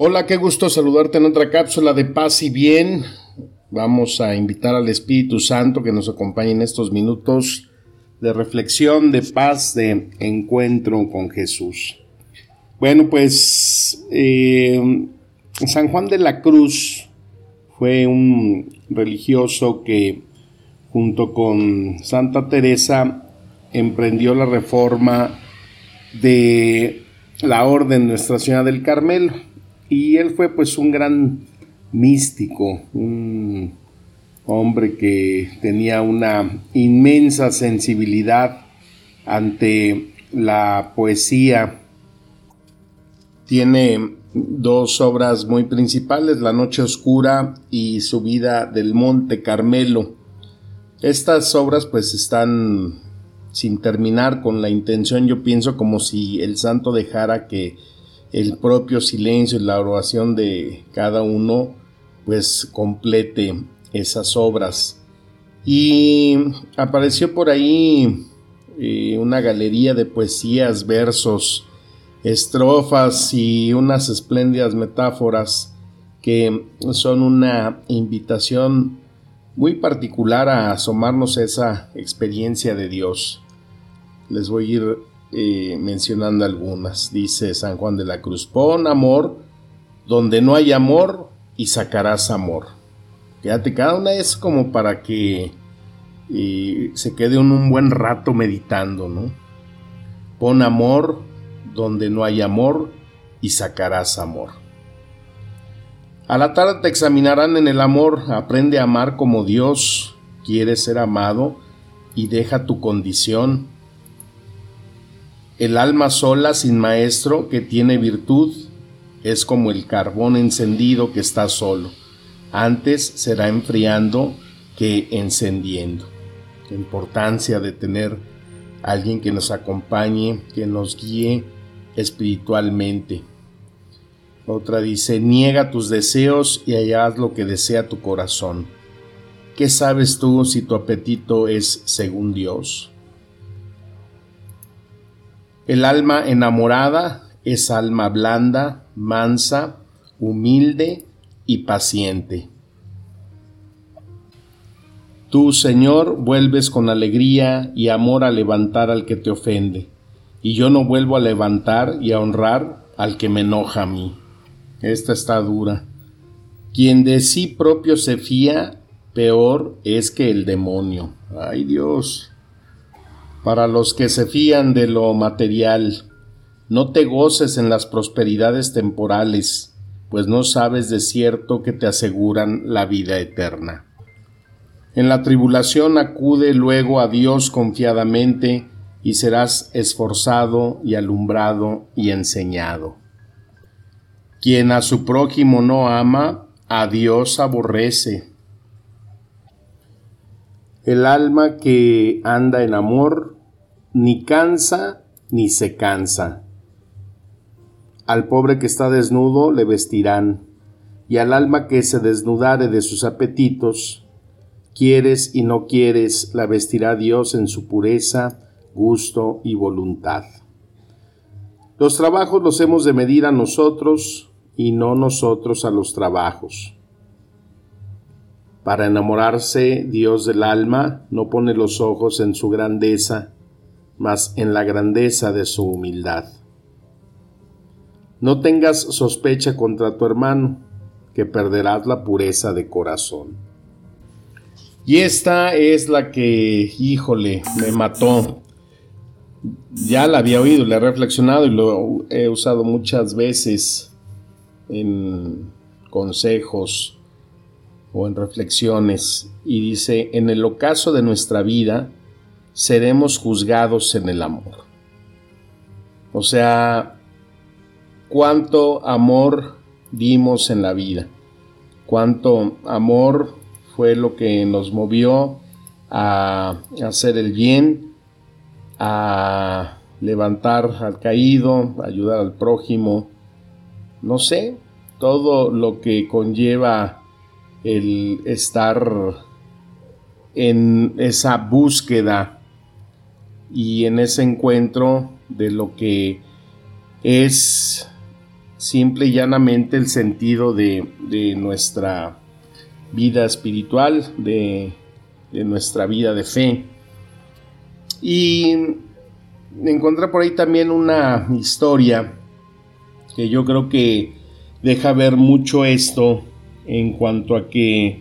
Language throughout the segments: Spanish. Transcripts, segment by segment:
Hola, qué gusto saludarte en otra cápsula de paz y bien. Vamos a invitar al Espíritu Santo que nos acompañe en estos minutos de reflexión, de paz, de encuentro con Jesús. Bueno, pues eh, San Juan de la Cruz fue un religioso que junto con Santa Teresa emprendió la reforma de la Orden Nuestra Señora del Carmelo y él fue pues un gran místico, un hombre que tenía una inmensa sensibilidad ante la poesía. Tiene dos obras muy principales, La Noche Oscura y Subida del Monte Carmelo. Estas obras pues están sin terminar con la intención, yo pienso como si el santo dejara que el propio silencio y la oración de cada uno pues complete esas obras. Y apareció por ahí eh, una galería de poesías, versos, estrofas y unas espléndidas metáforas que son una invitación muy particular a asomarnos a esa experiencia de Dios. Les voy a ir mencionando algunas. Dice San Juan de la Cruz, pon amor donde no hay amor y sacarás amor. Fíjate, cada una es como para que eh, se quede un buen rato meditando, ¿no? Pon amor donde no hay amor y sacarás amor. A la tarde te examinarán en el amor, aprende a amar como Dios quiere ser amado y deja tu condición. El alma sola sin maestro que tiene virtud es como el carbón encendido que está solo. Antes será enfriando que encendiendo. La importancia de tener alguien que nos acompañe, que nos guíe espiritualmente. Otra dice, niega tus deseos y haz lo que desea tu corazón. ¿Qué sabes tú si tu apetito es según Dios? El alma enamorada es alma blanda, mansa, humilde y paciente. Tú, Señor, vuelves con alegría y amor a levantar al que te ofende, y yo no vuelvo a levantar y a honrar al que me enoja a mí. Esta está dura. Quien de sí propio se fía, peor es que el demonio. Ay Dios. Para los que se fían de lo material, no te goces en las prosperidades temporales, pues no sabes de cierto que te aseguran la vida eterna. En la tribulación acude luego a Dios confiadamente y serás esforzado y alumbrado y enseñado. Quien a su prójimo no ama, a Dios aborrece. El alma que anda en amor ni cansa ni se cansa al pobre que está desnudo le vestirán, y al alma que se desnudare de sus apetitos, quieres y no quieres, la vestirá Dios en su pureza, gusto y voluntad. Los trabajos los hemos de medir a nosotros y no nosotros a los trabajos. Para enamorarse Dios del alma no pone los ojos en su grandeza, mas en la grandeza de su humildad. No tengas sospecha contra tu hermano, que perderás la pureza de corazón. Y esta es la que, híjole, me mató. Ya la había oído, la he reflexionado y lo he usado muchas veces en consejos o en reflexiones. Y dice, en el ocaso de nuestra vida seremos juzgados en el amor. O sea, cuánto amor dimos en la vida, cuánto amor fue lo que nos movió a hacer el bien, a levantar al caído, ayudar al prójimo, no sé, todo lo que conlleva el estar en esa búsqueda y en ese encuentro de lo que es simple y llanamente el sentido de, nuestra vida espiritual, de, de, nuestra vida de fe. Y encontré por ahí también una historia que yo creo que deja ver mucho esto en cuanto a que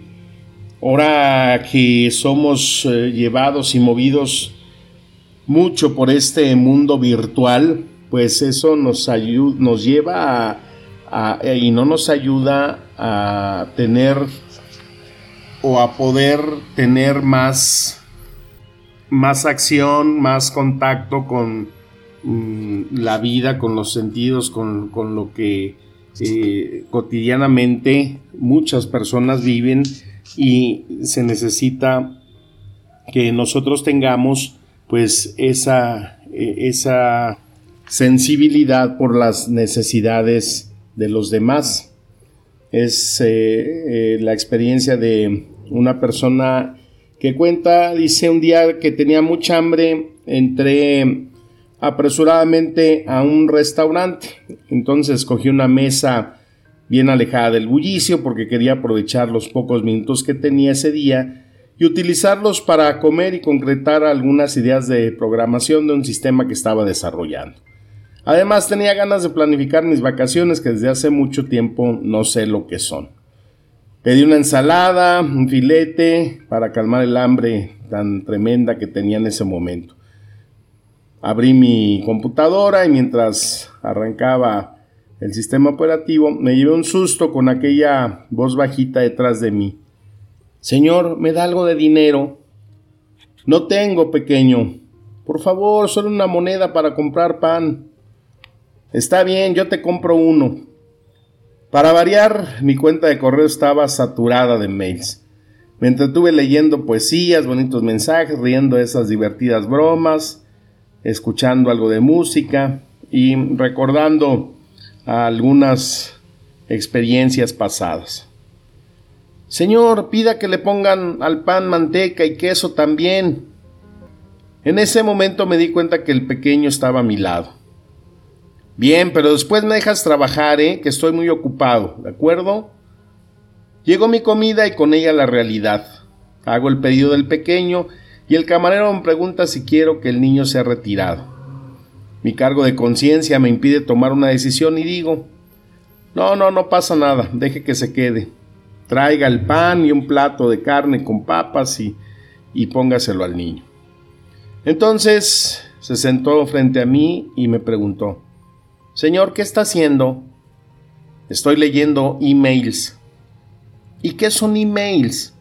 ahora que somos eh, llevados y movidos mucho por este mundo virtual, pues eso nos, nos lleva a, y no nos ayuda a tener o a poder tener más, más acción, más contacto con mm, la vida, con los sentidos, con, lo que eh, cotidianamente muchas personas viven y se necesita que nosotros tengamos pues esa, e, esa sensibilidad por las necesidades de los demás. Es eh, eh, la experiencia de una persona que cuenta, dice un día que tenía mucha hambre, entré apresuradamente a un restaurante, entonces cogí una mesa bien alejada del bullicio porque quería aprovechar los pocos minutos que tenía ese día y utilizarlos para comer y concretar algunas ideas de programación de un sistema que estaba desarrollando. Además tenía ganas de planificar mis vacaciones que desde hace mucho tiempo no sé lo que son. Pedí una ensalada, un filete para calmar el hambre tan tremenda que tenía en ese momento. Abrí mi computadora y mientras arrancaba el sistema operativo me llevé un susto con aquella voz bajita detrás de mí. Señor, ¿me da algo de dinero? No tengo, pequeño. Por favor, solo una moneda para comprar pan. Está bien, yo te compro uno. Para variar, mi cuenta de correo estaba saturada de mails. Me entretuve leyendo poesías, bonitos mensajes, riendo esas divertidas bromas, escuchando algo de música y recordando algunas experiencias pasadas. Señor, pida que le pongan al pan manteca y queso también. En ese momento me di cuenta que el pequeño estaba a mi lado. Bien, pero después me dejas trabajar, ¿eh? Que estoy muy ocupado, ¿de acuerdo? Llegó mi comida y con ella la realidad. Hago el pedido del pequeño y el camarero me pregunta si quiero que el niño sea retirado. Mi cargo de conciencia me impide tomar una decisión y digo, no, no, no pasa nada, deje que se quede. Traiga el pan y un plato de carne con papas y, y póngaselo al niño. Entonces se sentó frente a mí y me preguntó, Señor, ¿qué está haciendo? Estoy leyendo emails. ¿Y qué son emails?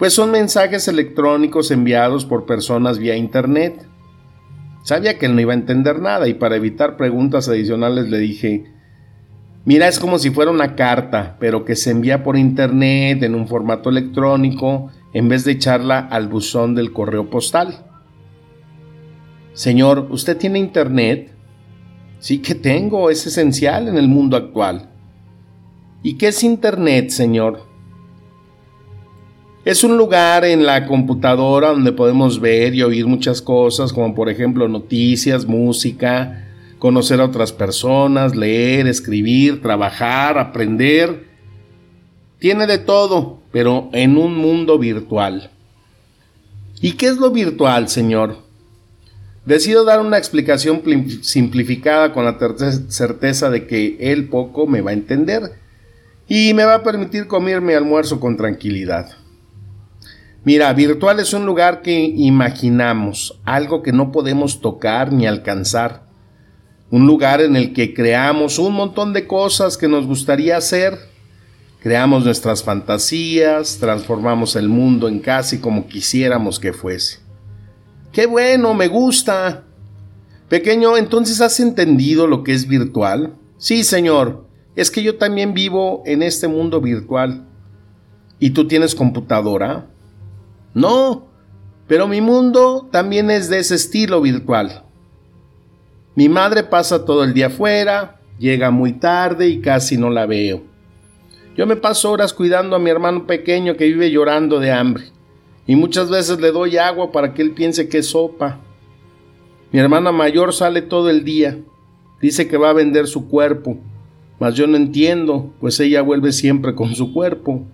Pues son mensajes electrónicos enviados por personas vía Internet. Sabía que él no iba a entender nada y para evitar preguntas adicionales le dije, mira, es como si fuera una carta, pero que se envía por Internet en un formato electrónico en vez de echarla al buzón del correo postal. Señor, ¿usted tiene Internet? Sí que tengo, es esencial en el mundo actual. ¿Y qué es Internet, Señor? Es un lugar en la computadora donde podemos ver y oír muchas cosas, como por ejemplo noticias, música, conocer a otras personas, leer, escribir, trabajar, aprender. Tiene de todo, pero en un mundo virtual. ¿Y qué es lo virtual, Señor? Decido dar una explicación simplificada con la certeza de que él poco me va a entender y me va a permitir comer mi almuerzo con tranquilidad. Mira, virtual es un lugar que imaginamos, algo que no podemos tocar ni alcanzar. Un lugar en el que creamos un montón de cosas que nos gustaría hacer. Creamos nuestras fantasías, transformamos el mundo en casi como quisiéramos que fuese. Qué bueno, me gusta. Pequeño, entonces has entendido lo que es virtual. Sí, Señor, es que yo también vivo en este mundo virtual. ¿Y tú tienes computadora? No, pero mi mundo también es de ese estilo virtual. Mi madre pasa todo el día afuera, llega muy tarde y casi no la veo. Yo me paso horas cuidando a mi hermano pequeño que vive llorando de hambre, y muchas veces le doy agua para que él piense que es sopa. Mi hermana mayor sale todo el día, dice que va a vender su cuerpo, mas yo no entiendo, pues ella vuelve siempre con su cuerpo.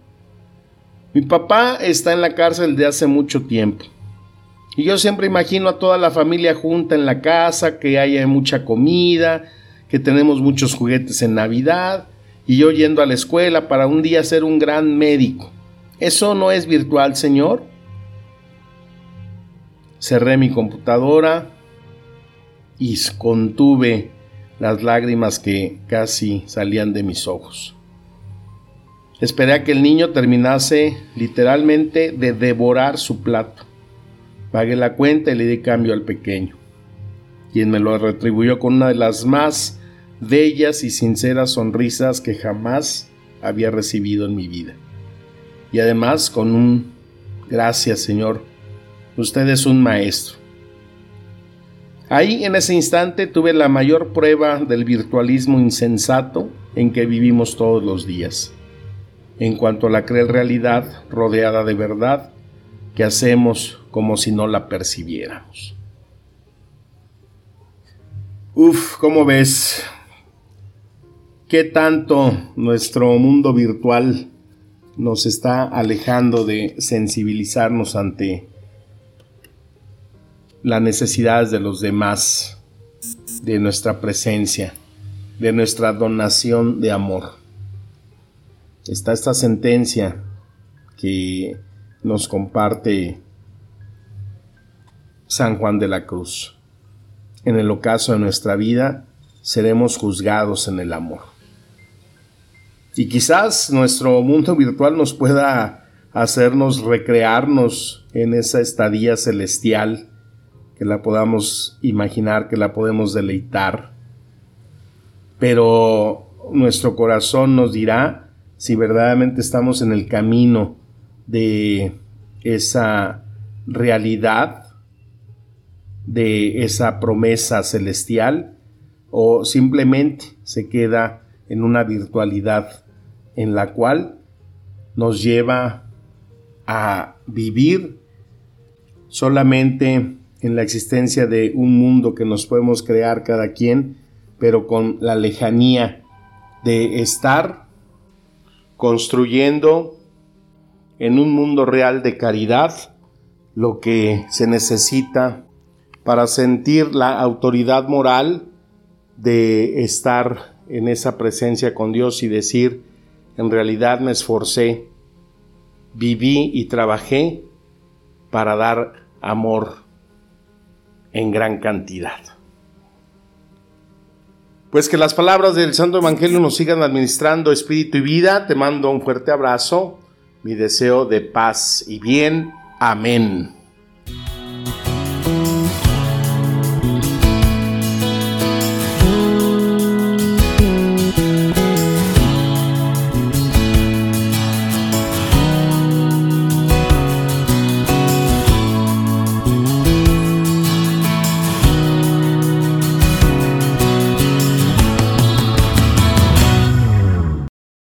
Mi papá está en la cárcel de hace mucho tiempo. Y yo siempre imagino a toda la familia junta en la casa, que haya mucha comida, que tenemos muchos juguetes en Navidad, y yo yendo a la escuela para un día ser un gran médico. ¿Eso no es virtual, Señor? Cerré mi computadora y contuve las lágrimas que casi salían de mis ojos. Esperé a que el niño terminase literalmente de devorar su plato. Pagué la cuenta y le di cambio al pequeño, quien me lo retribuyó con una de las más bellas y sinceras sonrisas que jamás había recibido en mi vida. Y además con un gracias Señor, usted es un maestro. Ahí en ese instante tuve la mayor prueba del virtualismo insensato en que vivimos todos los días en cuanto a la cruel realidad rodeada de verdad que hacemos como si no la percibiéramos. Uf, ¿cómo ves? ¿Qué tanto nuestro mundo virtual nos está alejando de sensibilizarnos ante las necesidades de los demás, de nuestra presencia, de nuestra donación de amor? Está esta sentencia que nos comparte San Juan de la Cruz. En el ocaso de nuestra vida seremos juzgados en el amor. Y quizás nuestro mundo virtual nos pueda hacernos recrearnos en esa estadía celestial, que la podamos imaginar, que la podemos deleitar. Pero nuestro corazón nos dirá si verdaderamente estamos en el camino de esa realidad, de esa promesa celestial, o simplemente se queda en una virtualidad en la cual nos lleva a vivir solamente en la existencia de un mundo que nos podemos crear cada quien, pero con la lejanía de estar construyendo en un mundo real de caridad lo que se necesita para sentir la autoridad moral de estar en esa presencia con Dios y decir, en realidad me esforcé, viví y trabajé para dar amor en gran cantidad. Pues que las palabras del Santo Evangelio nos sigan administrando espíritu y vida. Te mando un fuerte abrazo, mi deseo de paz y bien. Amén.